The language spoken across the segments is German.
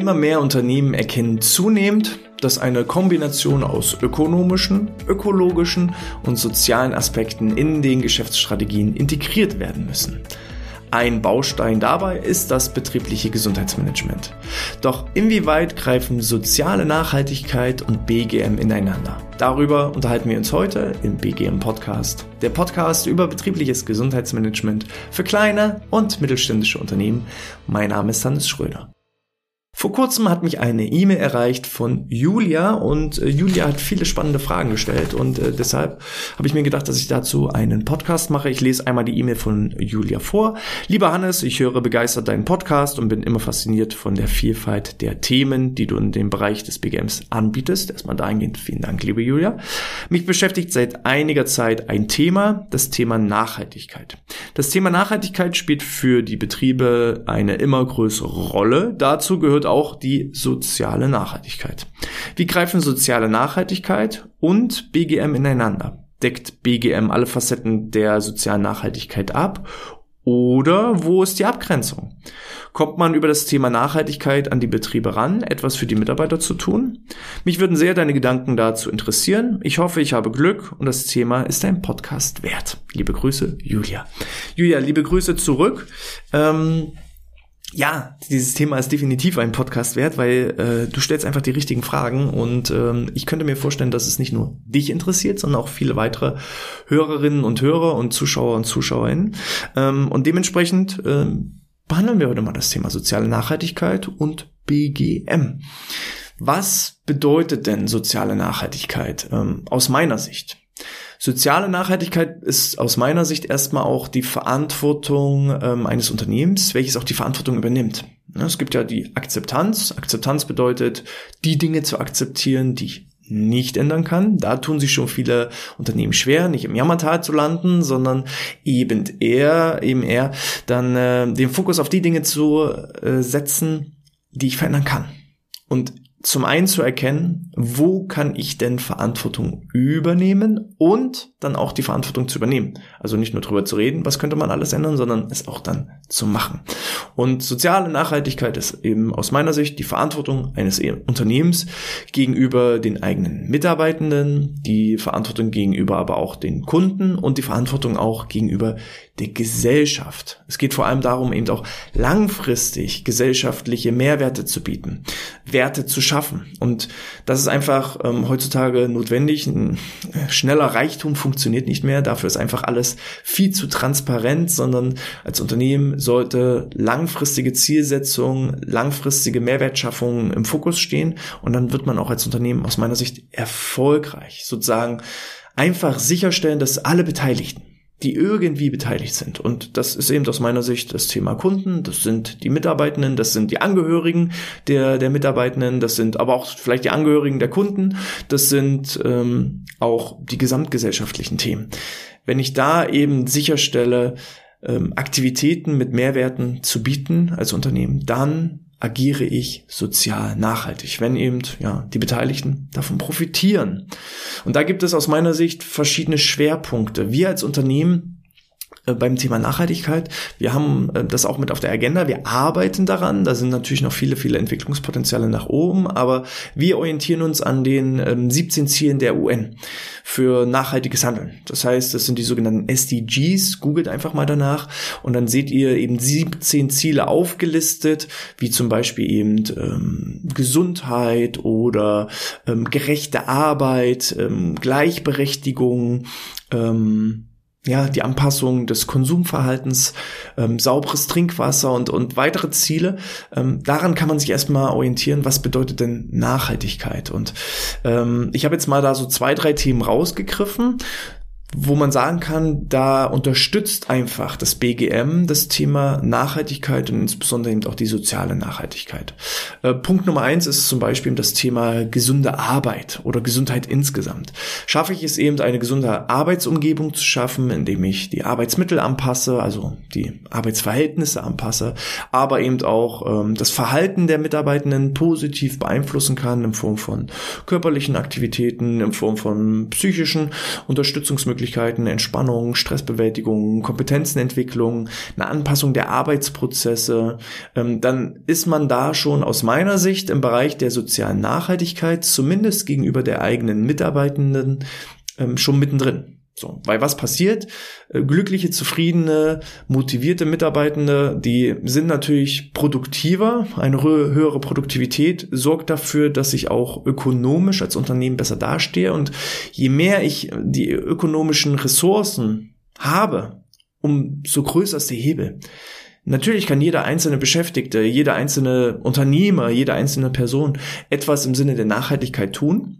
Immer mehr Unternehmen erkennen zunehmend, dass eine Kombination aus ökonomischen, ökologischen und sozialen Aspekten in den Geschäftsstrategien integriert werden müssen. Ein Baustein dabei ist das betriebliche Gesundheitsmanagement. Doch inwieweit greifen soziale Nachhaltigkeit und BGM ineinander? Darüber unterhalten wir uns heute im BGM Podcast. Der Podcast über betriebliches Gesundheitsmanagement für kleine und mittelständische Unternehmen. Mein Name ist Hannes Schröder. Vor kurzem hat mich eine E-Mail erreicht von Julia und äh, Julia hat viele spannende Fragen gestellt und äh, deshalb habe ich mir gedacht, dass ich dazu einen Podcast mache. Ich lese einmal die E-Mail von Julia vor. Lieber Hannes, ich höre begeistert deinen Podcast und bin immer fasziniert von der Vielfalt der Themen, die du in dem Bereich des BGMs anbietest. Erstmal dahingehend vielen Dank, liebe Julia. Mich beschäftigt seit einiger Zeit ein Thema, das Thema Nachhaltigkeit. Das Thema Nachhaltigkeit spielt für die Betriebe eine immer größere Rolle. Dazu gehört auch die soziale Nachhaltigkeit. Wie greifen soziale Nachhaltigkeit und BGM ineinander? Deckt BGM alle Facetten der sozialen Nachhaltigkeit ab oder wo ist die Abgrenzung? Kommt man über das Thema Nachhaltigkeit an die Betriebe ran, etwas für die Mitarbeiter zu tun? Mich würden sehr deine Gedanken dazu interessieren. Ich hoffe, ich habe Glück und das Thema ist ein Podcast wert. Liebe Grüße, Julia. Julia, liebe Grüße zurück. Ähm, ja, dieses Thema ist definitiv ein Podcast wert, weil äh, du stellst einfach die richtigen Fragen und ähm, ich könnte mir vorstellen, dass es nicht nur dich interessiert, sondern auch viele weitere Hörerinnen und Hörer und Zuschauer und Zuschauerinnen. Ähm, und dementsprechend ähm, behandeln wir heute mal das Thema soziale Nachhaltigkeit und BGM. Was bedeutet denn soziale Nachhaltigkeit ähm, aus meiner Sicht? Soziale Nachhaltigkeit ist aus meiner Sicht erstmal auch die Verantwortung ähm, eines Unternehmens, welches auch die Verantwortung übernimmt. Ja, es gibt ja die Akzeptanz. Akzeptanz bedeutet, die Dinge zu akzeptieren, die ich nicht ändern kann. Da tun sich schon viele Unternehmen schwer, nicht im Jammertal zu landen, sondern eben eher, eben eher dann äh, den Fokus auf die Dinge zu äh, setzen, die ich verändern kann. Und zum einen zu erkennen, wo kann ich denn Verantwortung übernehmen und dann auch die Verantwortung zu übernehmen. Also nicht nur drüber zu reden, was könnte man alles ändern, sondern es auch dann zu machen. Und soziale Nachhaltigkeit ist eben aus meiner Sicht die Verantwortung eines Unternehmens gegenüber den eigenen Mitarbeitenden, die Verantwortung gegenüber aber auch den Kunden und die Verantwortung auch gegenüber der Gesellschaft. Es geht vor allem darum, eben auch langfristig gesellschaftliche Mehrwerte zu bieten, Werte zu schaffen. Und das ist einfach ähm, heutzutage notwendig. Ein äh, schneller Reichtum funktioniert nicht mehr. Dafür ist einfach alles viel zu transparent, sondern als Unternehmen sollte langfristige Zielsetzung, langfristige Mehrwertschaffung im Fokus stehen. Und dann wird man auch als Unternehmen aus meiner Sicht erfolgreich sozusagen einfach sicherstellen, dass alle Beteiligten die irgendwie beteiligt sind. Und das ist eben aus meiner Sicht das Thema Kunden, das sind die Mitarbeitenden, das sind die Angehörigen der, der Mitarbeitenden, das sind aber auch vielleicht die Angehörigen der Kunden, das sind ähm, auch die gesamtgesellschaftlichen Themen. Wenn ich da eben sicherstelle, ähm, Aktivitäten mit Mehrwerten zu bieten als Unternehmen, dann agiere ich sozial nachhaltig, wenn eben ja die Beteiligten davon profitieren. Und da gibt es aus meiner Sicht verschiedene Schwerpunkte. Wir als Unternehmen beim Thema Nachhaltigkeit. Wir haben äh, das auch mit auf der Agenda. Wir arbeiten daran. Da sind natürlich noch viele, viele Entwicklungspotenziale nach oben, aber wir orientieren uns an den 17 ähm, Zielen der UN für nachhaltiges Handeln. Das heißt, das sind die sogenannten SDGs. Googelt einfach mal danach und dann seht ihr eben 17 Ziele aufgelistet, wie zum Beispiel eben ähm, Gesundheit oder ähm, gerechte Arbeit, ähm, Gleichberechtigung, ähm, ja, die Anpassung des Konsumverhaltens, ähm, sauberes Trinkwasser und, und weitere Ziele. Ähm, daran kann man sich erstmal orientieren, was bedeutet denn Nachhaltigkeit. Und ähm, ich habe jetzt mal da so zwei, drei Themen rausgegriffen, wo man sagen kann, da unterstützt einfach das BGM das Thema Nachhaltigkeit und insbesondere eben auch die soziale Nachhaltigkeit. Äh, Punkt Nummer eins ist zum Beispiel das Thema gesunde Arbeit oder Gesundheit insgesamt. Schaffe ich es eben, eine gesunde Arbeitsumgebung zu schaffen, indem ich die Arbeitsmittel anpasse, also die Arbeitsverhältnisse anpasse, aber eben auch ähm, das Verhalten der Mitarbeitenden positiv beeinflussen kann in Form von körperlichen Aktivitäten, in Form von psychischen Unterstützungsmöglichkeiten Ausgleichsmöglichkeiten, Entspannung, Stressbewältigung, Kompetenzenentwicklung, eine Anpassung der Arbeitsprozesse, ähm, dann ist man da schon aus meiner Sicht im Bereich der sozialen Nachhaltigkeit, zumindest gegenüber der eigenen Mitarbeitenden, ähm, schon mittendrin. So, weil was passiert? Äh, glückliche, zufriedene, motivierte Mitarbeitende, die sind natürlich produktiver. Eine höhere Produktivität sorgt dafür, dass ich auch ökonomisch als Unternehmen besser dastehe. Und je mehr ich die ökonomischen Ressourcen habe, umso größer ist der Hebel. Natürlich kann jeder einzelne Beschäftigte, jeder einzelne Unternehmer, jede einzelne Person etwas im Sinne der Nachhaltigkeit tun.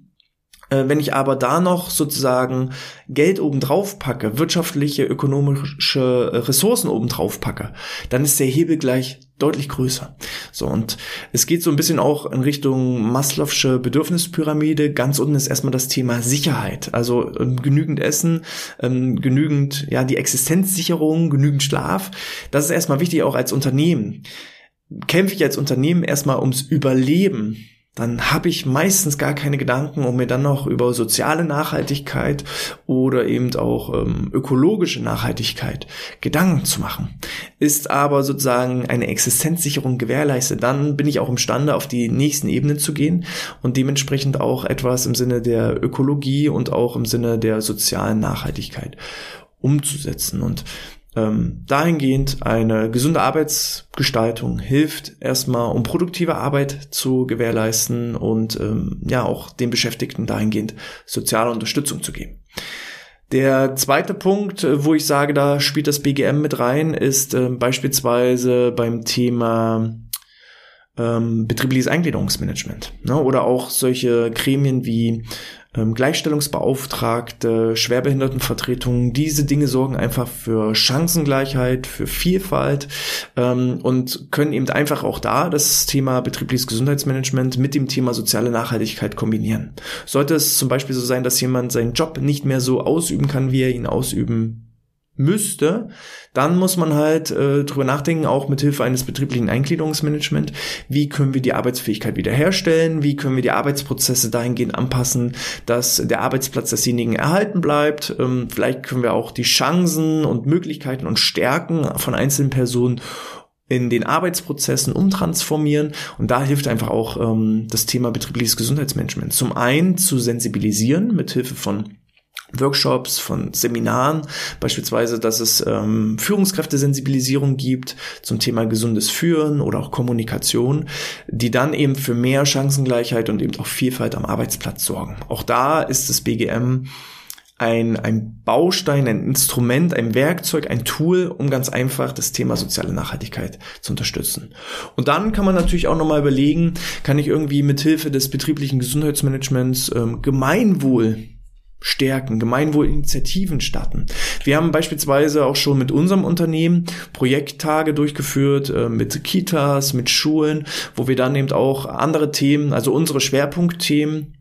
Äh, wenn ich aber da noch sozusagen Geld obendrauf packe, wirtschaftliche, ökonomische Ressourcen obendrauf packe, dann ist der Hebel gleich deutlich größer. So, und es geht so ein bisschen auch in Richtung Maslow'sche Bedürfnispyramide. Ganz unten ist erstmal das Thema Sicherheit. Also ähm, genügend Essen, ähm, genügend, ja, die Existenzsicherung, genügend Schlaf. Das ist erstmal wichtig auch als Unternehmen. Kämpfe ich als Unternehmen erstmal ums Überleben dann habe ich meistens gar keine Gedanken, um mir dann noch über soziale Nachhaltigkeit oder eben auch ähm, ökologische Nachhaltigkeit Gedanken zu machen. Ist aber sozusagen eine Existenzsicherung gewährleistet, dann bin ich auch imstande, auf die nächsten Ebenen zu gehen und dementsprechend auch etwas im Sinne der Ökologie und auch im Sinne der sozialen Nachhaltigkeit umzusetzen. Und ähm, dahingehend eine gesunde Arbeitsgestaltung hilft erstmal, um produktive Arbeit zu gewährleisten und ähm, ja auch den Beschäftigten dahingehend soziale Unterstützung zu geben. Der zweite Punkt, äh, wo ich sage, da spielt das BGM mit rein, ist äh, beispielsweise beim Thema ähm, betriebliches Eingliederungsmanagement ne? oder auch solche Gremien wie ähm, Gleichstellungsbeauftragte, Schwerbehindertenvertretungen, diese Dinge sorgen einfach für Chancengleichheit, für Vielfalt ähm, und können eben einfach auch da das Thema betriebliches Gesundheitsmanagement mit dem Thema soziale Nachhaltigkeit kombinieren. Sollte es zum Beispiel so sein, dass jemand seinen Job nicht mehr so ausüben kann, wie er ihn ausüben müsste, dann muss man halt äh, drüber nachdenken, auch mit Hilfe eines betrieblichen Eingliederungsmanagement, wie können wir die Arbeitsfähigkeit wiederherstellen, wie können wir die Arbeitsprozesse dahingehend anpassen, dass der Arbeitsplatz desjenigen erhalten bleibt. Ähm, vielleicht können wir auch die Chancen und Möglichkeiten und Stärken von einzelnen Personen in den Arbeitsprozessen umtransformieren. Und da hilft einfach auch ähm, das Thema betriebliches Gesundheitsmanagement. Zum einen zu sensibilisieren mit Hilfe von Workshops, von Seminaren, beispielsweise, dass es ähm, Führungskräftesensibilisierung gibt zum Thema gesundes Führen oder auch Kommunikation, die dann eben für mehr Chancengleichheit und eben auch Vielfalt am Arbeitsplatz sorgen. Auch da ist das BGM ein, ein Baustein, ein Instrument, ein Werkzeug, ein Tool, um ganz einfach das Thema soziale Nachhaltigkeit zu unterstützen. Und dann kann man natürlich auch nochmal überlegen, kann ich irgendwie mithilfe des betrieblichen Gesundheitsmanagements ähm, Gemeinwohl stärken, Gemeinwohlinitiativen starten. Wir haben beispielsweise auch schon mit unserem Unternehmen Projekttage durchgeführt, äh, mit Kitas, mit Schulen, wo wir dann eben auch andere Themen, also unsere Schwerpunktthemen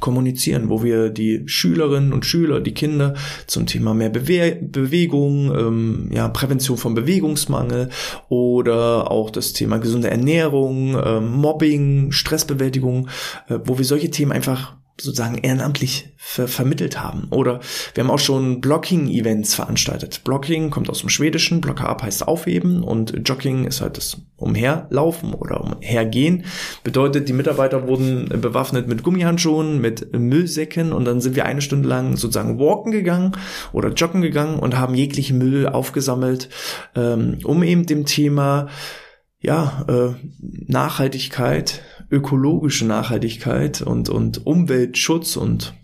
kommunizieren, wo wir die Schülerinnen und Schüler, die Kinder zum Thema mehr Bewe Bewegung, ähm, ja, Prävention von Bewegungsmangel oder auch das Thema gesunde Ernährung, ähm, Mobbing, Stressbewältigung, äh, wo wir solche Themen einfach sozusagen ehrenamtlich ver vermittelt haben. Oder wir haben auch schon Blocking-Events veranstaltet. Blocking kommt aus dem Schwedischen, Blocker ab heißt aufheben und Jogging ist halt das Umherlaufen oder Umhergehen. Bedeutet, die Mitarbeiter wurden bewaffnet mit Gummihandschuhen, mit Müllsäcken und dann sind wir eine Stunde lang sozusagen walken gegangen oder joggen gegangen und haben jegliche Müll aufgesammelt, ähm, um eben dem Thema ja, äh, Nachhaltigkeit, ökologische Nachhaltigkeit und, und Umweltschutz und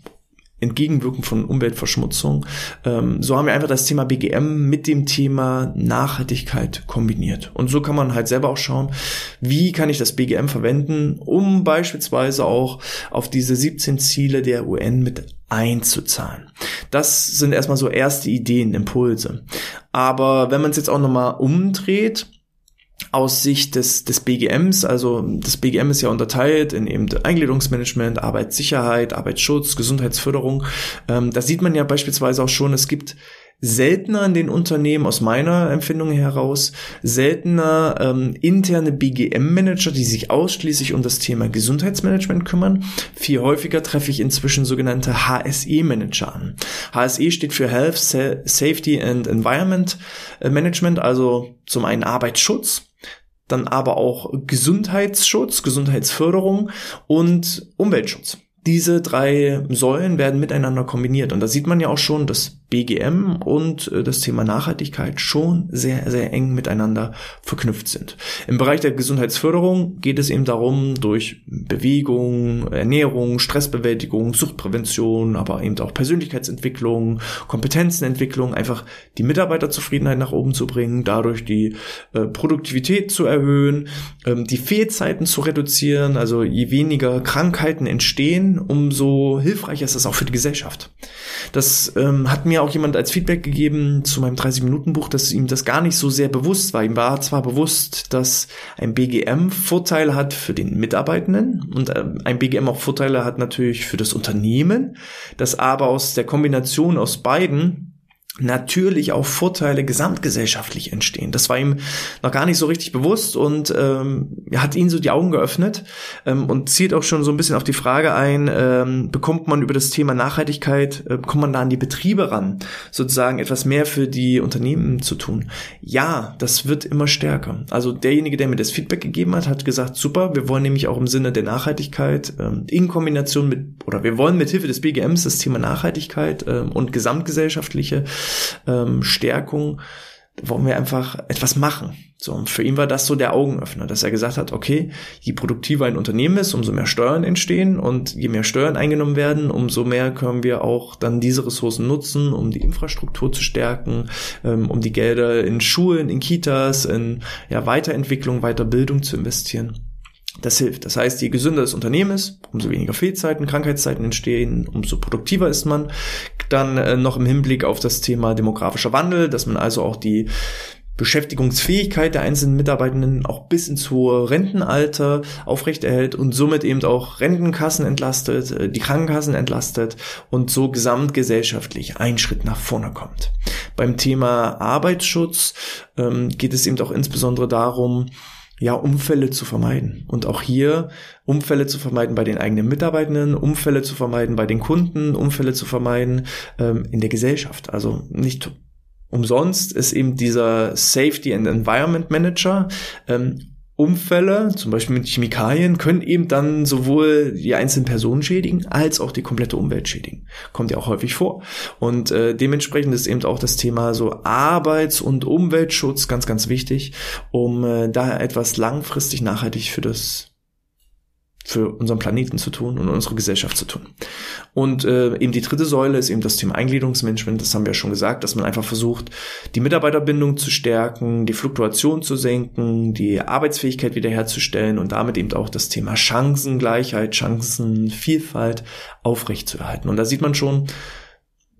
Entgegenwirken von Umweltverschmutzung. Ähm, so haben wir einfach das Thema BGM mit dem Thema Nachhaltigkeit kombiniert. Und so kann man halt selber auch schauen, wie kann ich das BGM verwenden, um beispielsweise auch auf diese 17 Ziele der UN mit einzuzahlen. Das sind erstmal so erste Ideen, Impulse. Aber wenn man es jetzt auch nochmal umdreht, aus Sicht des, des BGMs, also das BGM ist ja unterteilt in eben Eingliederungsmanagement, Arbeitssicherheit, Arbeitsschutz, Gesundheitsförderung. Ähm, da sieht man ja beispielsweise auch schon, es gibt seltener in den Unternehmen aus meiner Empfindung heraus, seltener ähm, interne BGM-Manager, die sich ausschließlich um das Thema Gesundheitsmanagement kümmern. Viel häufiger treffe ich inzwischen sogenannte HSE-Manager an. HSE steht für Health, Safety and Environment äh, Management, also zum einen Arbeitsschutz, dann aber auch Gesundheitsschutz, Gesundheitsförderung und Umweltschutz. Diese drei Säulen werden miteinander kombiniert und da sieht man ja auch schon, dass BGM und äh, das Thema Nachhaltigkeit schon sehr, sehr eng miteinander verknüpft sind. Im Bereich der Gesundheitsförderung geht es eben darum, durch Bewegung, Ernährung, Stressbewältigung, Suchtprävention, aber eben auch Persönlichkeitsentwicklung, Kompetenzenentwicklung, einfach die Mitarbeiterzufriedenheit nach oben zu bringen, dadurch die äh, Produktivität zu erhöhen, ähm, die Fehlzeiten zu reduzieren, also je weniger Krankheiten entstehen, umso hilfreicher ist das auch für die Gesellschaft. Das ähm, hat mir auch jemand als Feedback gegeben zu meinem 30-Minuten-Buch, dass ihm das gar nicht so sehr bewusst war. Ihm war zwar bewusst, dass ein BGM Vorteile hat für den Mitarbeitenden und äh, ein BGM auch Vorteile hat natürlich für das Unternehmen, dass aber aus der Kombination aus beiden natürlich auch Vorteile gesamtgesellschaftlich entstehen. Das war ihm noch gar nicht so richtig bewusst und ähm, hat ihn so die Augen geöffnet ähm, und zielt auch schon so ein bisschen auf die Frage ein, ähm, bekommt man über das Thema Nachhaltigkeit, äh, kommt man da an die Betriebe ran, sozusagen etwas mehr für die Unternehmen zu tun? Ja, das wird immer stärker. Also derjenige, der mir das Feedback gegeben hat, hat gesagt, super, wir wollen nämlich auch im Sinne der Nachhaltigkeit ähm, in Kombination mit, oder wir wollen mit Hilfe des BGMs das Thema Nachhaltigkeit ähm, und gesamtgesellschaftliche ähm, Stärkung, wollen wir einfach etwas machen. So, und für ihn war das so der Augenöffner, dass er gesagt hat, okay, je produktiver ein Unternehmen ist, umso mehr Steuern entstehen und je mehr Steuern eingenommen werden, umso mehr können wir auch dann diese Ressourcen nutzen, um die Infrastruktur zu stärken, ähm, um die Gelder in Schulen, in Kitas, in ja, Weiterentwicklung, Weiterbildung zu investieren. Das hilft. Das heißt, je gesünder das Unternehmen ist, umso weniger Fehlzeiten, Krankheitszeiten entstehen, umso produktiver ist man. Dann äh, noch im Hinblick auf das Thema demografischer Wandel, dass man also auch die Beschäftigungsfähigkeit der einzelnen Mitarbeitenden auch bis ins hohe Rentenalter aufrechterhält und somit eben auch Rentenkassen entlastet, äh, die Krankenkassen entlastet und so gesamtgesellschaftlich einen Schritt nach vorne kommt. Beim Thema Arbeitsschutz ähm, geht es eben auch insbesondere darum, ja, Umfälle zu vermeiden. Und auch hier Umfälle zu vermeiden bei den eigenen Mitarbeitenden, Umfälle zu vermeiden bei den Kunden, Umfälle zu vermeiden ähm, in der Gesellschaft. Also nicht umsonst ist eben dieser Safety and Environment Manager ähm, Umfälle, zum Beispiel mit Chemikalien, können eben dann sowohl die einzelnen Personen schädigen, als auch die komplette Umwelt schädigen. Kommt ja auch häufig vor. Und äh, dementsprechend ist eben auch das Thema so Arbeits- und Umweltschutz ganz, ganz wichtig, um äh, da etwas langfristig nachhaltig für das für unseren Planeten zu tun und unsere Gesellschaft zu tun. Und äh, eben die dritte Säule ist eben das Thema Eingliederungsmanagement. Das haben wir ja schon gesagt, dass man einfach versucht, die Mitarbeiterbindung zu stärken, die Fluktuation zu senken, die Arbeitsfähigkeit wiederherzustellen und damit eben auch das Thema Chancengleichheit, Chancenvielfalt aufrechtzuerhalten. Und da sieht man schon,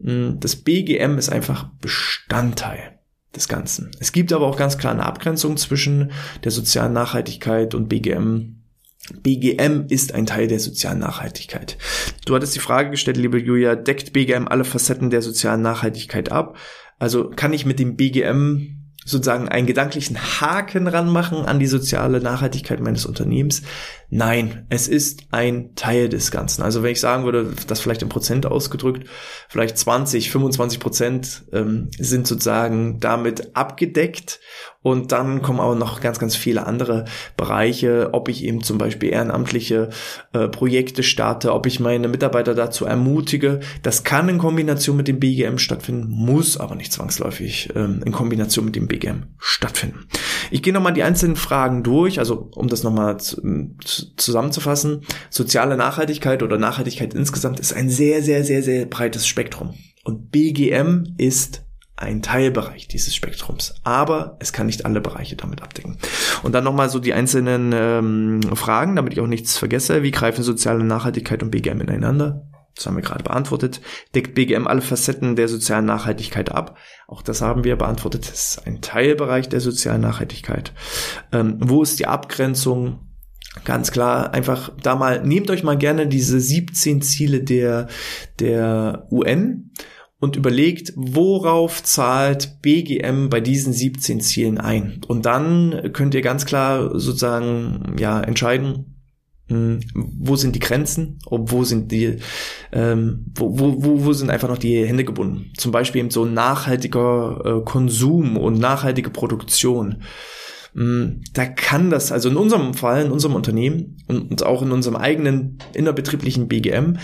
hm, das BGM ist einfach Bestandteil des Ganzen. Es gibt aber auch ganz klar eine Abgrenzung zwischen der sozialen Nachhaltigkeit und BGM BGM ist ein Teil der sozialen Nachhaltigkeit. Du hattest die Frage gestellt, liebe Julia, deckt BGM alle Facetten der sozialen Nachhaltigkeit ab? Also kann ich mit dem BGM sozusagen einen gedanklichen Haken ranmachen an die soziale Nachhaltigkeit meines Unternehmens? Nein, es ist ein Teil des Ganzen. Also wenn ich sagen würde, das vielleicht in Prozent ausgedrückt, vielleicht 20, 25 Prozent ähm, sind sozusagen damit abgedeckt und dann kommen aber noch ganz, ganz viele andere Bereiche, ob ich eben zum Beispiel ehrenamtliche äh, Projekte starte, ob ich meine Mitarbeiter dazu ermutige. Das kann in Kombination mit dem BGM stattfinden, muss aber nicht zwangsläufig ähm, in Kombination mit dem BGM stattfinden. Ich gehe nochmal die einzelnen Fragen durch, also um das nochmal zu, zusammenzufassen. Soziale Nachhaltigkeit oder Nachhaltigkeit insgesamt ist ein sehr, sehr, sehr, sehr breites Spektrum. Und BGM ist ein Teilbereich dieses Spektrums, aber es kann nicht alle Bereiche damit abdecken. Und dann nochmal so die einzelnen ähm, Fragen, damit ich auch nichts vergesse. Wie greifen soziale Nachhaltigkeit und BGM ineinander? Das haben wir gerade beantwortet. Deckt BGM alle Facetten der sozialen Nachhaltigkeit ab? Auch das haben wir beantwortet. Das ist ein Teilbereich der sozialen Nachhaltigkeit. Ähm, wo ist die Abgrenzung? Ganz klar, einfach da mal, nehmt euch mal gerne diese 17 Ziele der, der UN und überlegt, worauf zahlt BGM bei diesen 17 Zielen ein. Und dann könnt ihr ganz klar sozusagen ja entscheiden, hm, wo sind die Grenzen wo sind die, ähm, wo, wo, wo sind einfach noch die Hände gebunden. Zum Beispiel eben so nachhaltiger äh, Konsum und nachhaltige Produktion. Hm, da kann das, also in unserem Fall, in unserem Unternehmen und auch in unserem eigenen innerbetrieblichen BGM,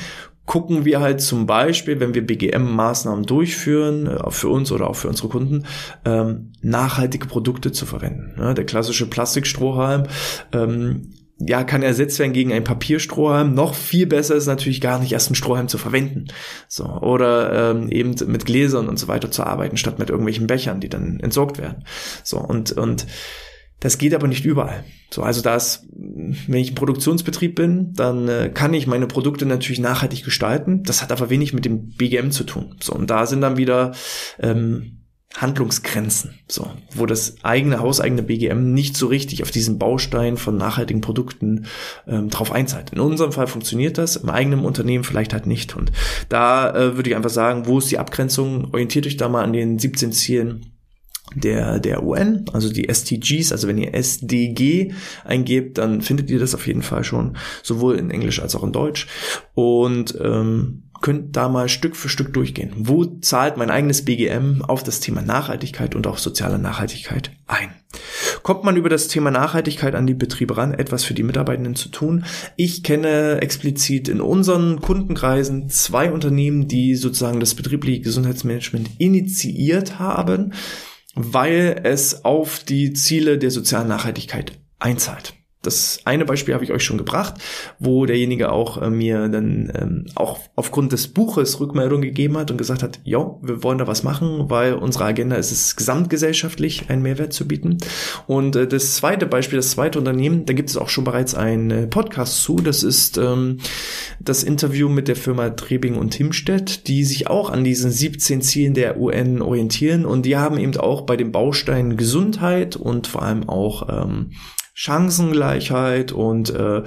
gucken wir halt zum Beispiel, wenn wir BGM-Maßnahmen durchführen, äh, für uns oder auch für unsere Kunden, ähm, nachhaltige Produkte zu verwenden. Ja, der klassische Plastikstrohhalm ähm, ja, kann ersetzt werden gegen einen Papierstrohhalm. Noch viel besser ist natürlich gar nicht erst einen Strohhalm zu verwenden. So, oder ähm, eben mit Gläsern und so weiter zu arbeiten, statt mit irgendwelchen Bechern, die dann entsorgt werden. So, und, und das geht aber nicht überall. So, also da ist, wenn ich ein Produktionsbetrieb bin, dann äh, kann ich meine Produkte natürlich nachhaltig gestalten. Das hat aber wenig mit dem BGM zu tun. So, und da sind dann wieder ähm, Handlungsgrenzen, so, wo das eigene, hauseigene BGM nicht so richtig auf diesen Baustein von nachhaltigen Produkten ähm, drauf einzahlt. In unserem Fall funktioniert das, im eigenen Unternehmen vielleicht halt nicht. Und da äh, würde ich einfach sagen, wo ist die Abgrenzung? Orientiert euch da mal an den 17 Zielen der, der UN, also die STGs, also wenn ihr SDG eingebt, dann findet ihr das auf jeden Fall schon, sowohl in Englisch als auch in Deutsch. Und ähm, könnt da mal Stück für Stück durchgehen. Wo zahlt mein eigenes BGM auf das Thema Nachhaltigkeit und auch soziale Nachhaltigkeit ein? Kommt man über das Thema Nachhaltigkeit an die Betriebe ran, etwas für die Mitarbeitenden zu tun? Ich kenne explizit in unseren Kundenkreisen zwei Unternehmen, die sozusagen das betriebliche Gesundheitsmanagement initiiert haben weil es auf die Ziele der sozialen Nachhaltigkeit einzahlt. Das eine Beispiel habe ich euch schon gebracht, wo derjenige auch äh, mir dann ähm, auch aufgrund des Buches Rückmeldung gegeben hat und gesagt hat, ja, wir wollen da was machen, weil unsere Agenda ist es, gesamtgesellschaftlich einen Mehrwert zu bieten. Und äh, das zweite Beispiel, das zweite Unternehmen, da gibt es auch schon bereits einen äh, Podcast zu. Das ist ähm, das Interview mit der Firma Trebing und Himstedt, die sich auch an diesen 17 Zielen der UN orientieren und die haben eben auch bei den Bausteinen Gesundheit und vor allem auch ähm, Chancengleichheit und äh,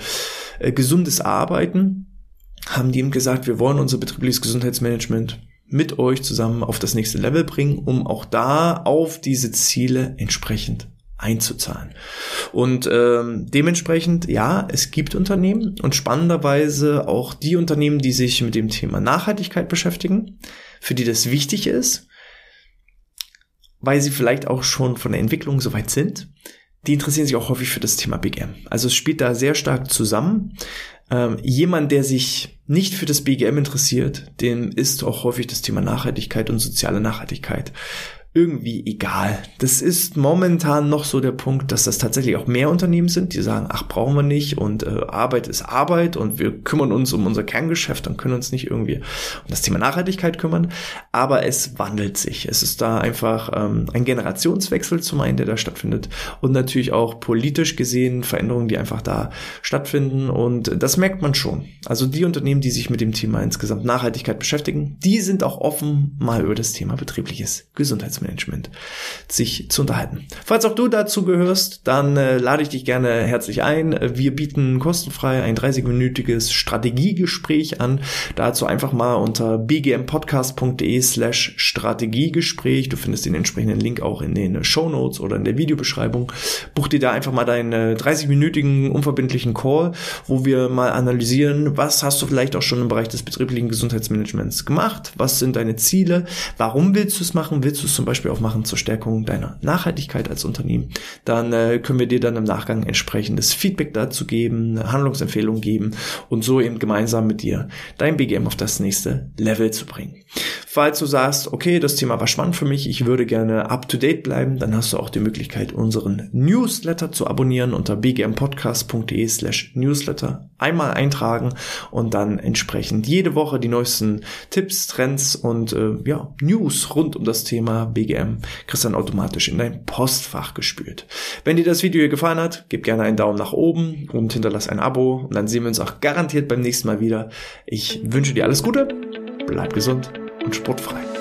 äh, gesundes Arbeiten, haben die eben gesagt, wir wollen unser betriebliches Gesundheitsmanagement mit euch zusammen auf das nächste Level bringen, um auch da auf diese Ziele entsprechend einzuzahlen. Und ähm, dementsprechend, ja, es gibt Unternehmen und spannenderweise auch die Unternehmen, die sich mit dem Thema Nachhaltigkeit beschäftigen, für die das wichtig ist, weil sie vielleicht auch schon von der Entwicklung soweit sind, die interessieren sich auch häufig für das Thema BGM. Also es spielt da sehr stark zusammen. Ähm, jemand, der sich nicht für das BGM interessiert, dem ist auch häufig das Thema Nachhaltigkeit und soziale Nachhaltigkeit irgendwie egal. Das ist momentan noch so der Punkt, dass das tatsächlich auch mehr Unternehmen sind, die sagen, ach, brauchen wir nicht und äh, Arbeit ist Arbeit und wir kümmern uns um unser Kerngeschäft und können uns nicht irgendwie um das Thema Nachhaltigkeit kümmern. Aber es wandelt sich. Es ist da einfach ähm, ein Generationswechsel zum einen, der da stattfindet und natürlich auch politisch gesehen Veränderungen, die einfach da stattfinden und das merkt man schon. Also die Unternehmen, die sich mit dem Thema insgesamt Nachhaltigkeit beschäftigen, die sind auch offen, mal über das Thema betriebliches Gesundheitsmanagement Management sich zu unterhalten. Falls auch du dazu gehörst, dann äh, lade ich dich gerne herzlich ein. Wir bieten kostenfrei ein 30-minütiges Strategiegespräch an. Dazu einfach mal unter bgmpodcast.de slash Strategiegespräch. Du findest den entsprechenden Link auch in den Show Notes oder in der Videobeschreibung. Buch dir da einfach mal deinen 30-minütigen unverbindlichen Call, wo wir mal analysieren, was hast du vielleicht auch schon im Bereich des betrieblichen Gesundheitsmanagements gemacht? Was sind deine Ziele? Warum willst du es machen? Willst du es zum Beispiel Beispiel auch machen zur Stärkung deiner Nachhaltigkeit als Unternehmen, dann äh, können wir dir dann im Nachgang entsprechendes Feedback dazu geben, eine Handlungsempfehlung geben und so eben gemeinsam mit dir dein BGM auf das nächste Level zu bringen. Falls du sagst, okay, das Thema war spannend für mich, ich würde gerne up to date bleiben, dann hast du auch die Möglichkeit, unseren Newsletter zu abonnieren unter bgmpodcast.de slash newsletter. Einmal eintragen und dann entsprechend jede Woche die neuesten Tipps, Trends und äh, ja, News rund um das Thema BGM kriegst dann automatisch in dein Postfach gespült. Wenn dir das Video hier gefallen hat, gib gerne einen Daumen nach oben und hinterlass ein Abo und dann sehen wir uns auch garantiert beim nächsten Mal wieder. Ich wünsche dir alles Gute, bleib gesund und sportfrei.